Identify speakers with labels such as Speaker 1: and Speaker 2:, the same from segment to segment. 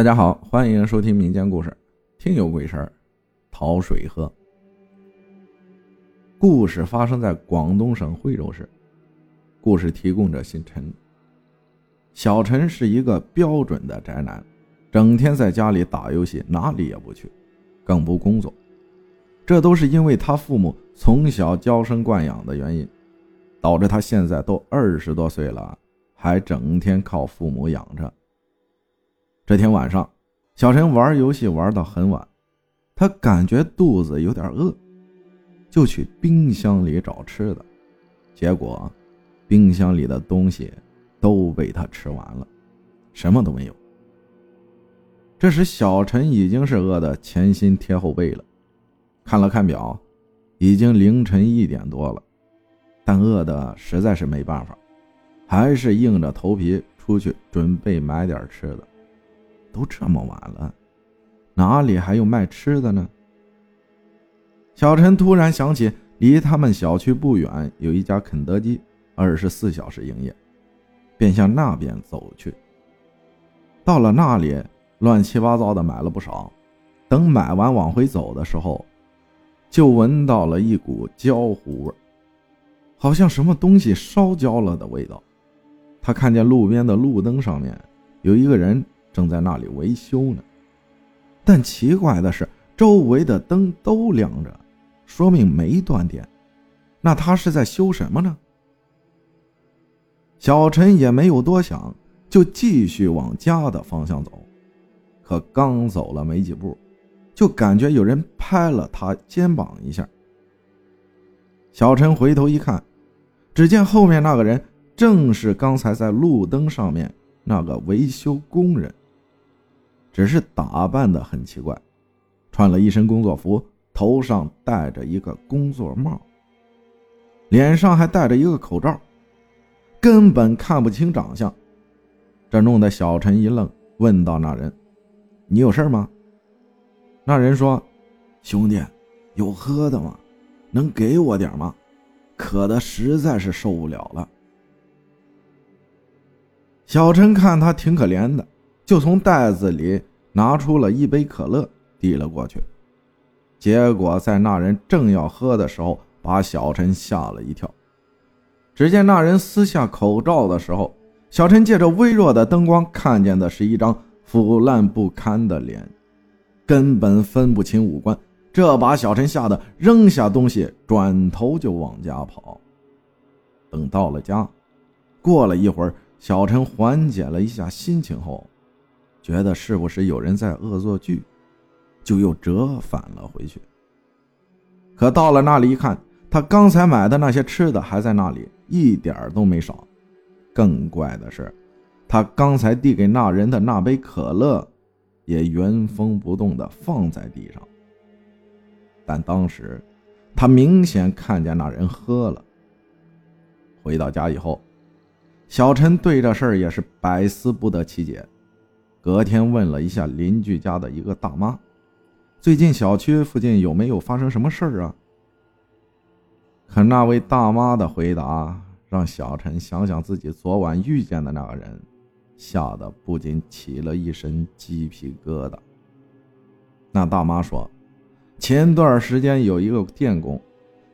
Speaker 1: 大家好，欢迎收听民间故事《听有鬼神讨水喝》。故事发生在广东省惠州市。故事提供者姓陈。小陈是一个标准的宅男，整天在家里打游戏，哪里也不去，更不工作。这都是因为他父母从小娇生惯养的原因，导致他现在都二十多岁了，还整天靠父母养着。这天晚上，小陈玩游戏玩到很晚，他感觉肚子有点饿，就去冰箱里找吃的，结果，冰箱里的东西都被他吃完了，什么都没有。这时，小陈已经是饿得前心贴后背了，看了看表，已经凌晨一点多了，但饿的实在是没办法，还是硬着头皮出去准备买点吃的。都这么晚了，哪里还有卖吃的呢？小陈突然想起，离他们小区不远有一家肯德基，二十四小时营业，便向那边走去。到了那里，乱七八糟的买了不少。等买完往回走的时候，就闻到了一股焦糊味，好像什么东西烧焦了的味道。他看见路边的路灯上面有一个人。正在那里维修呢，但奇怪的是，周围的灯都亮着，说明没断电。那他是在修什么呢？小陈也没有多想，就继续往家的方向走。可刚走了没几步，就感觉有人拍了他肩膀一下。小陈回头一看，只见后面那个人正是刚才在路灯上面那个维修工人。只是打扮的很奇怪，穿了一身工作服，头上戴着一个工作帽，脸上还戴着一个口罩，根本看不清长相。这弄得小陈一愣，问道：“那人，你有事吗？”那人说：“兄弟，有喝的吗？能给我点吗？渴的实在是受不了了。”小陈看他挺可怜的。就从袋子里拿出了一杯可乐，递了过去。结果在那人正要喝的时候，把小陈吓了一跳。只见那人撕下口罩的时候，小陈借着微弱的灯光看见的是一张腐烂不堪的脸，根本分不清五官。这把小陈吓得扔下东西，转头就往家跑。等到了家，过了一会儿，小陈缓解了一下心情后。觉得是不是有人在恶作剧，就又折返了回去。可到了那里一看，他刚才买的那些吃的还在那里，一点都没少。更怪的是，他刚才递给那人的那杯可乐，也原封不动的放在地上。但当时，他明显看见那人喝了。回到家以后，小陈对这事儿也是百思不得其解。隔天问了一下邻居家的一个大妈，最近小区附近有没有发生什么事儿啊？可那位大妈的回答让小陈想想自己昨晚遇见的那个人，吓得不禁起了一身鸡皮疙瘩。那大妈说，前段时间有一个电工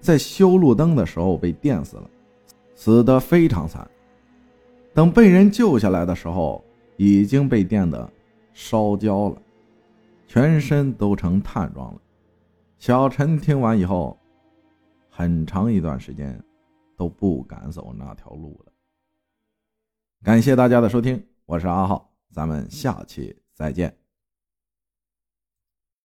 Speaker 1: 在修路灯的时候被电死了，死得非常惨。等被人救下来的时候。已经被电的烧焦了，全身都成炭状了。小陈听完以后，很长一段时间都不敢走那条路了。感谢大家的收听，我是阿浩，咱们下期再见。